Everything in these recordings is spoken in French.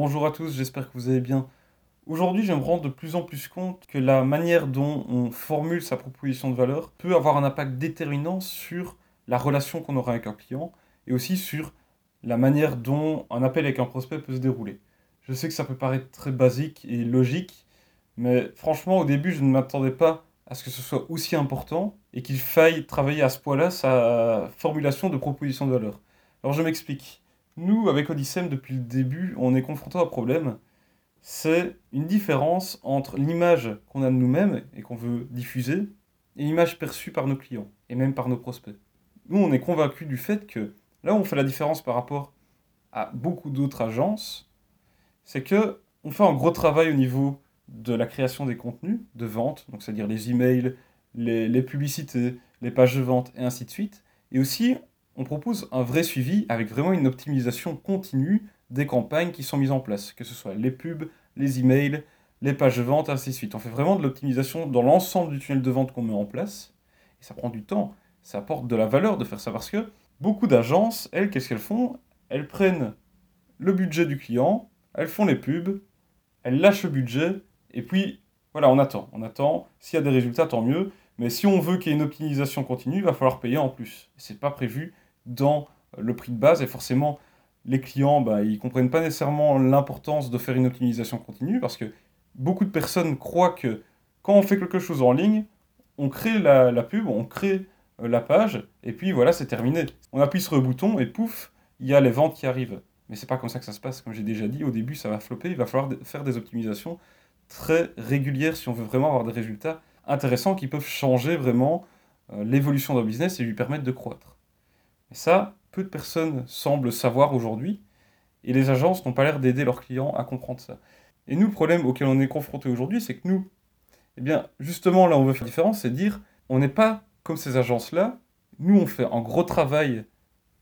Bonjour à tous, j'espère que vous allez bien. Aujourd'hui, je me rends de plus en plus compte que la manière dont on formule sa proposition de valeur peut avoir un impact déterminant sur la relation qu'on aura avec un client et aussi sur la manière dont un appel avec un prospect peut se dérouler. Je sais que ça peut paraître très basique et logique, mais franchement, au début, je ne m'attendais pas à ce que ce soit aussi important et qu'il faille travailler à ce point-là sa formulation de proposition de valeur. Alors je m'explique. Nous, avec Odyssem, depuis le début, on est confronté à un problème c'est une différence entre l'image qu'on a de nous-mêmes et qu'on veut diffuser et l'image perçue par nos clients et même par nos prospects. Nous, on est convaincus du fait que là où on fait la différence par rapport à beaucoup d'autres agences, c'est que on fait un gros travail au niveau de la création des contenus de vente, donc c'est-à-dire les emails, les, les publicités, les pages de vente et ainsi de suite. Et aussi, on propose un vrai suivi avec vraiment une optimisation continue des campagnes qui sont mises en place, que ce soit les pubs, les emails, les pages de vente, ainsi de suite. On fait vraiment de l'optimisation dans l'ensemble du tunnel de vente qu'on met en place. Et ça prend du temps, ça apporte de la valeur de faire ça parce que beaucoup d'agences, elles, qu'est-ce qu'elles font? Elles prennent le budget du client, elles font les pubs, elles lâchent le budget, et puis voilà, on attend. On attend. S'il y a des résultats, tant mieux. Mais si on veut qu'il y ait une optimisation continue, il va falloir payer en plus. Ce n'est pas prévu dans le prix de base, et forcément, les clients, bah, ils comprennent pas nécessairement l'importance de faire une optimisation continue parce que beaucoup de personnes croient que quand on fait quelque chose en ligne, on crée la, pub, on crée euh, la page, et puis voilà, c'est terminé. On appuie sur le bouton et pouf, il y a les ventes qui arrivent. Mais c'est pas comme ça que ça se passe. Comme j'ai déjà dit, au début, ça va flopper. Il va falloir faire des optimisations très régulières si on veut vraiment avoir des résultats intéressants qui peuvent changer vraiment euh, l'évolution d'un business et lui permettre de croître. Et ça, peu de personnes semblent savoir aujourd'hui, et les agences n'ont pas l'air d'aider leurs clients à comprendre ça. Et nous, le problème auquel on est confronté aujourd'hui, c'est que nous, eh bien, justement, là, on veut faire la différence, c'est dire, on n'est pas comme ces agences-là. Nous, on fait un gros travail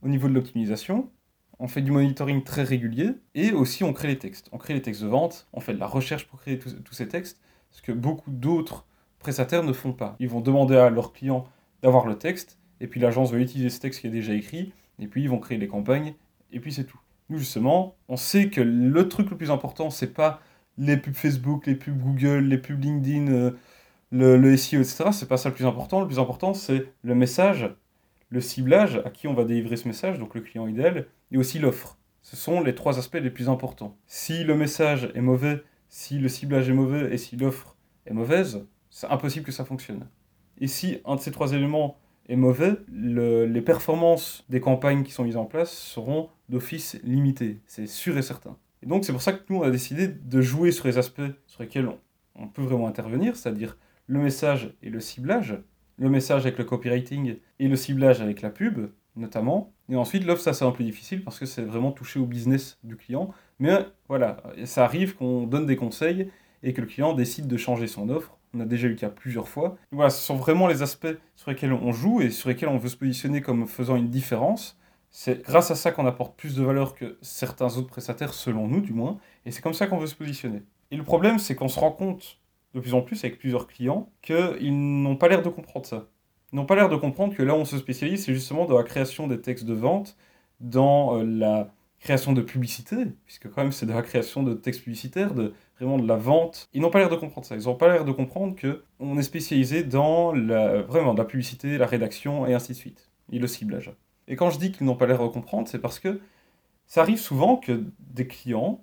au niveau de l'optimisation, on fait du monitoring très régulier, et aussi on crée les textes. On crée les textes de vente, on fait de la recherche pour créer tous, tous ces textes, ce que beaucoup d'autres prestataires ne font pas. Ils vont demander à leurs clients d'avoir le texte, et puis l'agence va utiliser ce texte qui est déjà écrit, et puis ils vont créer les campagnes, et puis c'est tout. Nous, justement, on sait que le truc le plus important, c'est pas les pubs Facebook, les pubs Google, les pubs LinkedIn, euh, le, le SEO, etc. C'est pas ça le plus important. Le plus important, c'est le message, le ciblage, à qui on va délivrer ce message, donc le client idéal, et aussi l'offre. Ce sont les trois aspects les plus importants. Si le message est mauvais, si le ciblage est mauvais et si l'offre est mauvaise, c'est impossible que ça fonctionne. Et si un de ces trois éléments est mauvais, les performances des campagnes qui sont mises en place seront d'office limitées, c'est sûr et certain. Et donc c'est pour ça que nous on a décidé de jouer sur les aspects sur lesquels on, peut vraiment intervenir, c'est-à-dire le message et le ciblage, le message avec le copywriting et le ciblage avec la pub notamment. Et ensuite l'offre ça c'est un peu difficile parce que c'est vraiment touché au business du client. Mais voilà, ça arrive qu'on donne des conseils et que le client décide de changer son offre on a déjà eu le cas plusieurs fois. Voilà, ce sont vraiment les aspects sur lesquels on joue et sur lesquels on veut se positionner comme faisant une différence. C'est grâce à ça qu'on apporte plus de valeur que certains autres prestataires, selon nous du moins, et c'est comme ça qu'on veut se positionner. Et le problème, c'est qu'on se rend compte de plus en plus avec plusieurs clients qu'ils n'ont pas l'air de comprendre ça. Ils n'ont pas l'air de comprendre que là où on se spécialise, c'est justement dans la création des textes de vente, dans euh, la création de publicité, puisque quand même c'est de la création de textes publicitaires, de vraiment de la vente. Ils n'ont pas l'air de comprendre ça. Ils n'ont pas l'air de comprendre que on est spécialisé dans la, vraiment de la publicité, la rédaction et ainsi de suite, et le ciblage. Et quand je dis qu'ils n'ont pas l'air de comprendre, c'est parce que ça arrive souvent que des clients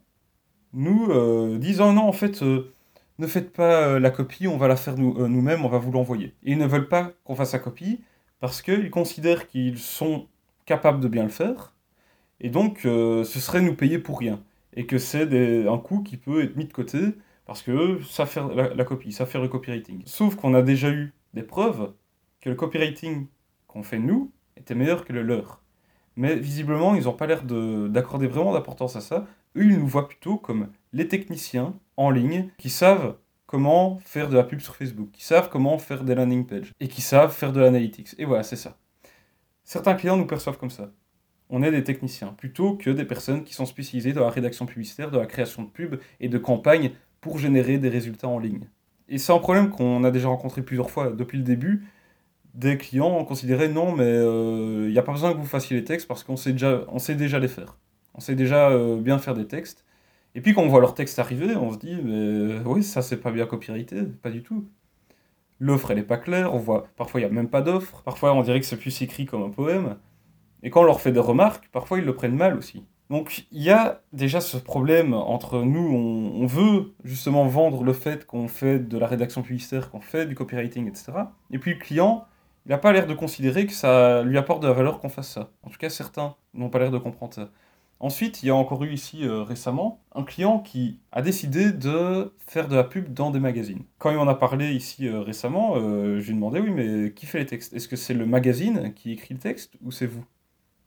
nous euh, disent oh non en fait euh, ne faites pas euh, la copie, on va la faire nous, nous-mêmes, on va vous l'envoyer. Et ils ne veulent pas qu'on fasse la copie parce qu'ils considèrent qu'ils sont capables de bien le faire et donc ce serait nous payer pour rien et que c'est un coût qui peut être mis de côté parce que ça fait la, copie, ça fait le copywriting. Sauf qu'on a déjà eu des preuves que le copywriting qu'on fait nous était meilleur que le leur. Mais visiblement, ils n'ont pas l'air d'accorder vraiment d'importance à ça. Eux, ils nous voient plutôt comme les techniciens en ligne qui savent comment faire de la pub sur Facebook, qui savent comment faire des landing pages et qui savent faire de l'analytics. Et voilà, c'est ça. Certains clients nous perçoivent comme ça on est des techniciens, plutôt que des personnes qui sont spécialisées dans la rédaction publicitaire, dans la création de pubs et de campagnes pour générer des résultats en ligne. Et c'est un problème qu'on a déjà rencontré plusieurs fois depuis le début. Des clients ont considéré non, mais il euh, n'y a pas besoin que vous fassiez les textes parce qu'on sait déjà, les faire. On sait déjà euh, bien faire des textes. Et puis quand on voit leur texte arriver, on se dit, mais oui, ça c'est pas bien copyrighté, pas du tout. L'offre elle est pas claire, on voit, parfois il y a même pas d'offre, parfois on dirait que c'est plus écrit comme un poème. Et quand on leur fait des remarques, parfois ils le prennent mal aussi. Donc il y a déjà ce problème entre nous, on, veut justement vendre le fait qu'on fait de la rédaction publicitaire, qu'on fait du copywriting, etc. Et puis le client, il n'a pas l'air de considérer que ça lui apporte de la valeur qu'on fasse ça. En tout cas, certains n'ont pas l'air de comprendre ça. Ensuite, il y a encore eu ici euh, récemment un client qui a décidé de faire de la pub dans des magazines. Quand il en a parlé ici euh, récemment, euh, demandé oui, mais qui fait les textes? Est-ce que c'est le magazine qui écrit le texte ou c'est vous?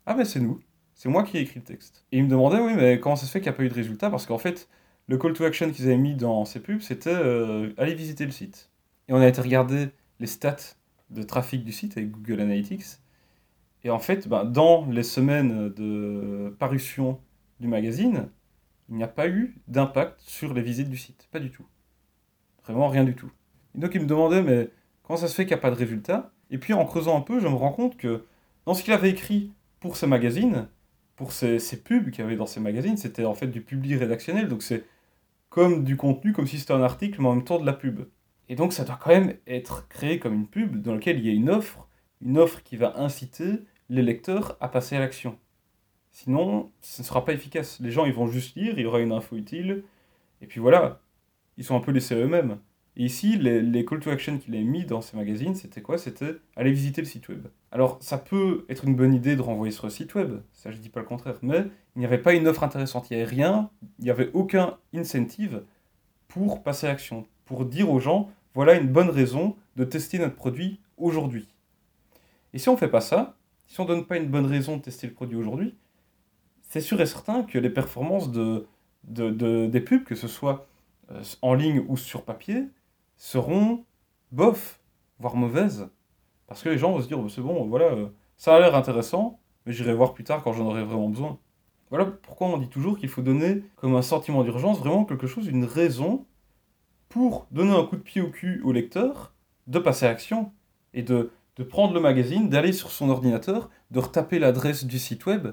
Ah ben c'est nous. C'est moi qui ai écrit le texte. Et il me demandait, oui, mais comment ça se fait qu'il n'y a pas eu de résultat? Parce qu'en fait, le call to action qu'ils avaient mis dans ces pubs, c'était euh, aller visiter le site. Et on a été regarder les stats de trafic du site avec Google Analytics. Et en fait, ben, dans les semaines de parution du magazine, il n'y a pas eu d'impact sur les visites du site. Pas du tout. Vraiment rien du tout. Et donc il me demandait, mais comment ça se fait qu'il n'y a pas de résultat? Et puis en creusant un peu, je me rends compte que dans ce qu'il avait écrit pour ce magazine, pour ces, pubs qu'il y avait dans ces magazines, c'était en fait du public rédactionnel, donc c'est comme du contenu, comme si c'était un article, mais en même temps de la pub. Et donc ça doit quand même être créé comme une pub dans laquelle il y a une offre, une offre qui va inciter les lecteurs à passer à l'action. Sinon, ce ne sera pas efficace. Les gens, ils vont juste lire, il y aura une info utile, et puis voilà, ils sont un peu laissés eux-mêmes. Et ici, les, call to action qu'il a mis dans ces magazines, c'était quoi? C'était aller visiter le site web. Alors, ça peut être une bonne idée de renvoyer sur le site web, ça je dis pas le contraire, mais il n'y avait pas une offre intéressante, il n'y avait rien, il n'y avait aucun incentive pour passer à l'action, pour dire aux gens, voilà une bonne raison de tester notre produit aujourd'hui. Et si on ne fait pas ça, si on ne donne pas une bonne raison de tester le produit aujourd'hui, c'est sûr et certain que les performances de, des pubs, que ce soit euh, en ligne ou sur papier, seront bof, voire mauvaises. Parce que les gens vont se dire, c'est bon, voilà, euh, ça a l'air intéressant, mais j'irai voir plus tard quand j'en aurai vraiment besoin. Voilà pourquoi on dit toujours qu'il faut donner comme un sentiment d'urgence vraiment quelque chose, une raison pour donner un coup de pied au cul au lecteur, de passer à l'action et de, de prendre le magazine, d'aller sur son ordinateur, de retaper l'adresse du site web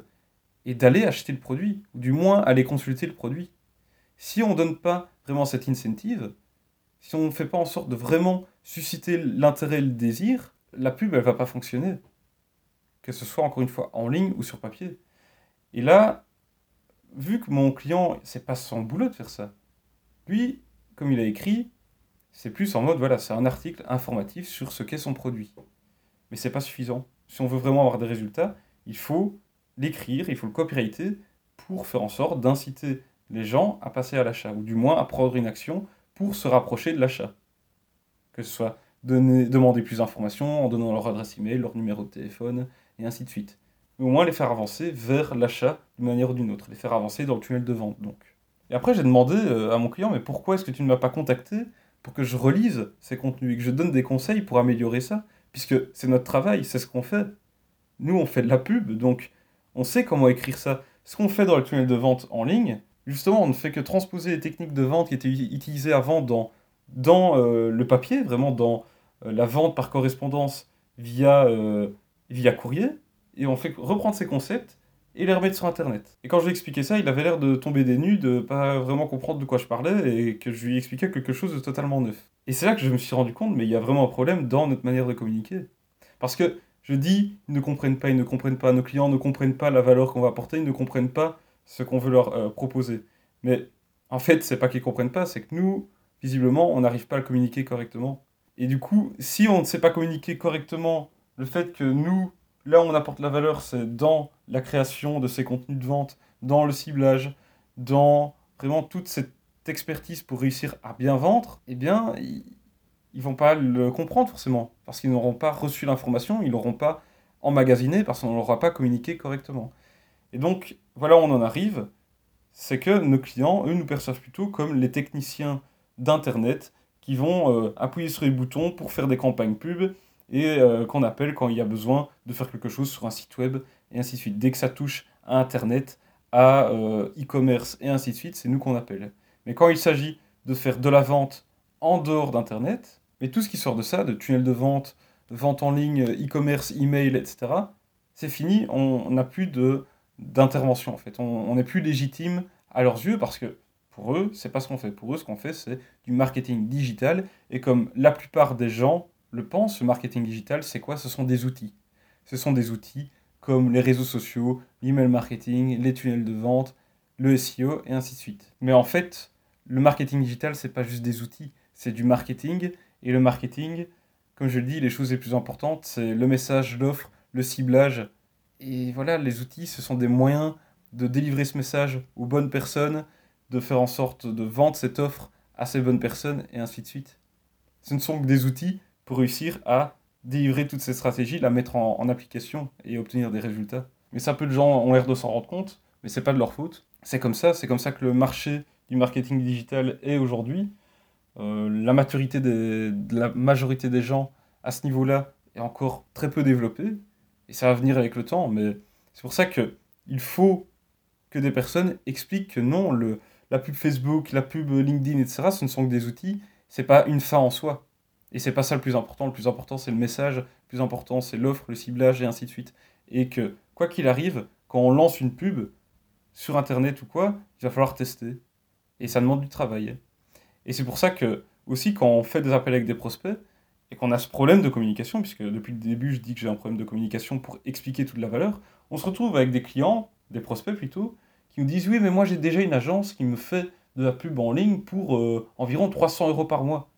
et d'aller acheter le produit, ou du moins aller consulter le produit. Si on ne donne pas vraiment cette incentive, si on ne fait pas en sorte de vraiment susciter l'intérêt et le désir, la pub, elle va pas fonctionner. Que ce soit, encore une fois, en ligne ou sur papier. Et là, vu que mon client, c'est pas son boulot de faire ça. Lui, comme il a écrit, c'est plus en mode, voilà, c'est un article informatif sur ce qu'est son produit. Mais c'est pas suffisant. Si on veut vraiment avoir des résultats, il faut l'écrire, il faut le copyrighter pour faire en sorte d'inciter les gens à passer à l'achat, ou du moins à prendre une action pour se rapprocher de l'achat. Que ce soit demander plus d'informations en donnant leur adresse email, leur numéro de téléphone, et ainsi de suite. Mais au moins les faire avancer vers l'achat d'une manière ou d'une autre, les faire avancer dans le tunnel de vente donc. Et après j'ai demandé euh, à mon client, mais pourquoi est-ce que tu ne m'as pas contacté pour que je relise ces contenus et que je donne des conseils pour améliorer ça? Puisque c'est notre travail, c'est ce qu'on fait. Nous on fait de la pub, donc on sait comment écrire ça. Ce qu'on fait dans le tunnel de vente en ligne, justement, on ne fait que transposer les techniques de vente qui étaient utilisées avant dans, dans euh, le papier, vraiment dans euh, la vente par correspondance via, euh, via courrier, et on fait reprendre ces concepts et les remettre sur Internet. Et quand je lui expliquais ça, il avait l'air de tomber des nues, de pas vraiment comprendre de quoi je parlais, et que je lui expliquais quelque chose de totalement neuf. Et c'est là que je me suis rendu compte, mais il y a vraiment un problème dans notre manière de communiquer. Parce que je dis, ils ne comprennent pas, ils ne comprennent pas, nos clients ne comprennent pas la valeur qu'on va apporter, ils ne comprennent pas ce qu'on veut leur euh, proposer. Mais en fait, c'est pas qu'ils comprennent pas, c'est que nous, visiblement, on n'arrive pas à communiquer correctement. Et du coup, si on ne sait pas communiquer correctement le fait que nous, là où on apporte la valeur, c'est dans la création de ces contenus de vente, dans le ciblage, dans vraiment toute cette expertise pour réussir à bien vendre, eh bien, ils, ils vont pas le comprendre forcément, parce qu'ils n'auront pas reçu l'information, ils l'auront pas emmagasiné, parce qu'on ne l'aura pas communiqué correctement. Et donc, voilà où on en arrive, c'est que nos clients, eux, nous perçoivent plutôt comme les techniciens d'Internet qui vont euh, appuyer sur les boutons pour faire des campagnes pub et euh, qu'on appelle quand il y a besoin de faire quelque chose sur un site web et ainsi de suite. Dès que ça touche à Internet, à euh, e-commerce et ainsi de suite, c'est nous qu'on appelle. Mais quand il s'agit de faire de la vente en dehors d'Internet, mais tout ce qui sort de ça, de tunnel de vente, vente en ligne, e-commerce, email, etc., c'est fini, on n'a plus de d'intervention en fait. On n'est plus légitime à leurs yeux parce que Pour eux, c'est pas ce qu'on fait. Pour eux, ce qu'on fait, c'est du marketing digital. Et comme la plupart des gens le pensent, le marketing digital, c'est quoi? Ce sont des outils. Ce sont des outils comme les réseaux sociaux, l'email marketing, les tunnels de vente, le SEO et ainsi de suite. Mais en fait, le marketing digital, c'est pas juste des outils, c'est du marketing. Et le marketing, comme je le dis, les choses les plus importantes, c'est le message, l'offre, le ciblage. Et voilà, les outils, ce sont des moyens de délivrer ce message aux bonnes personnes, de faire en sorte de vendre cette offre à ces bonnes personnes, et ainsi de suite. Ce ne sont que des outils pour réussir à délivrer toutes ces stratégies, la mettre en, application et obtenir des résultats. Mais ça, peu de gens ont l'air de s'en rendre compte, mais c'est pas de leur faute. C'est comme ça, c'est comme ça que le marché du marketing digital est aujourd'hui. Euh, la maturité des, de la majorité des gens à ce niveau-là est encore très peu développée, et ça va venir avec le temps, mais c'est pour ça que il faut que des personnes expliquent que non, le, la pub Facebook, la pub LinkedIn, etc., ce ne sont que des outils, c'est pas une fin en soi. Et c'est pas ça le plus important. Le plus important, c'est le message, le plus important, c'est l'offre, le ciblage, et ainsi de suite. Et que, quoi qu'il arrive, quand on lance une pub, sur Internet ou quoi, il va falloir tester. Et ça demande du travail. Et c'est pour ça que, aussi, quand on fait des appels avec des prospects, et qu'on a ce problème de communication, puisque depuis le début, je dis que j'ai un problème de communication pour expliquer toute la valeur, on se retrouve avec des clients, des prospects plutôt, qui nous disent Oui, mais moi j'ai déjà une agence qui me fait de la pub en ligne pour euh, environ 300 euros par mois.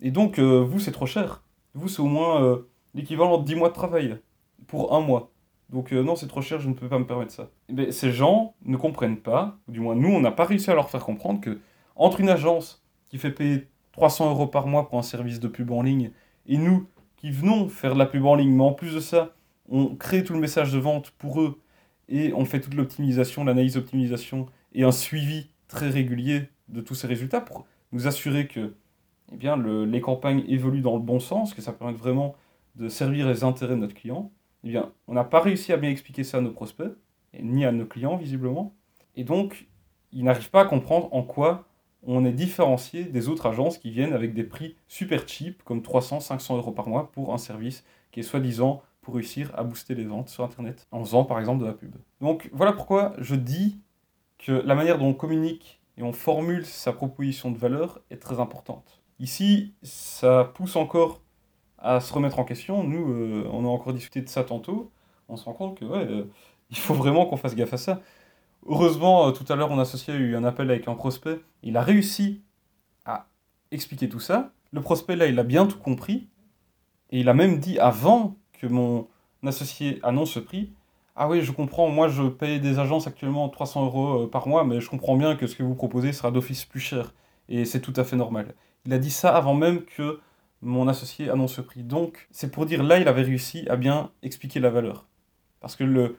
Et donc, euh, vous, c'est trop cher. Vous, c'est au moins euh, l'équivalent de 10 mois de travail pour un mois. Donc non, c'est trop cher, je ne peux pas me permettre ça. Eh ben, ces gens ne comprennent pas, ou du moins nous, on n'a pas réussi à leur faire comprendre que entre une agence qui fait payer 300 euros par mois pour un service de pub en ligne. Et nous qui venons faire de la pub en ligne, mais en plus de ça, on crée tout le message de vente pour eux. Et on fait toute l'optimisation, l'analyse d'optimisation et un suivi très régulier de tous ces résultats pour nous assurer que eh bien, le, les campagnes évoluent dans le bon sens, que ça permet vraiment de servir les intérêts de notre client. Eh bien, on n'a pas réussi à bien expliquer ça à nos prospects, ni à nos clients visiblement. Et donc, ils n'arrivent pas à comprendre en quoi on est différencié des autres agences qui viennent avec des prix super cheap, comme 300, 500 euros par mois pour un service qui est soi-disant pour réussir à booster les ventes sur Internet, en faisant par exemple de la pub. Donc voilà pourquoi je dis que la manière dont on communique et on formule sa proposition de valeur est très importante. Ici, ça pousse encore à se remettre en question. Nous, euh, on a encore discuté de ça tantôt. On se rend compte que ouais, euh, il faut vraiment qu'on fasse gaffe à ça. Heureusement, euh, tout à l'heure, on a associé eu un appel avec un prospect. Il a réussi à expliquer tout ça. Le prospect, là, il a bien tout compris. Et il a même dit avant que mon associé annonce ce prix, ah oui, je comprends, moi je paye des agences actuellement 300 euros par mois, mais je comprends bien que ce que vous proposez sera d'office plus cher. Et c'est tout à fait normal. Il a dit ça avant même que mon associé annonce ce prix. Donc, c'est pour dire là, il avait réussi à bien expliquer la valeur. Parce que le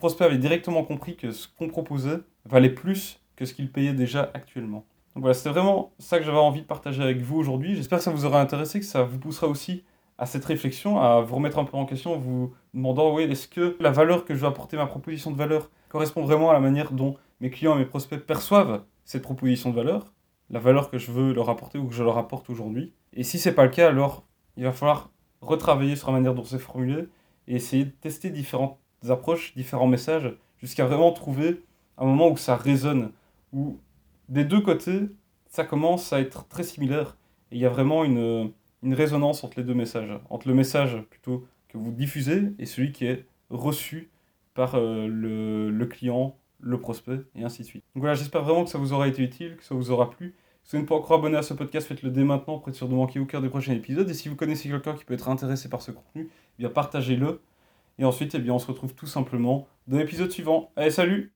prospect avait directement compris que ce qu'on proposait valait plus que ce qu'il payait déjà actuellement. Donc voilà, c'était vraiment ça que j'avais envie de partager avec vous aujourd'hui. J'espère que ça vous aura intéressé, que ça vous poussera aussi à cette réflexion, à vous remettre un peu en question, vous demandant, oui, est-ce que la valeur que je vais apporter, ma proposition de valeur, correspond vraiment à la manière dont mes clients et mes prospects perçoivent cette proposition de valeur, la valeur que je veux leur apporter ou que je leur apporte aujourd'hui. Et si c'est pas le cas, alors il va falloir retravailler sur la manière dont c'est formulé et essayer de tester différentes approches, différents messages, jusqu'à vraiment trouver un moment où ça résonne, où des deux côtés, ça commence à être très similaire. Et il y a vraiment une, une résonance entre les deux messages, entre le message plutôt que vous diffusez et celui qui est reçu par euh, le, le client, le prospect, et ainsi de suite. Donc voilà, j'espère vraiment que ça vous aura été utile, que ça vous aura plu. Si vous n'êtes pas encore abonné à ce podcast, faites-le dès maintenant pour être sûr de manquer aucun des prochains épisodes. Et si vous connaissez quelqu'un qui peut être intéressé par ce contenu, eh bien partagez-le. Et ensuite, eh on se retrouve tout simplement dans l'épisode suivant. Allez, salut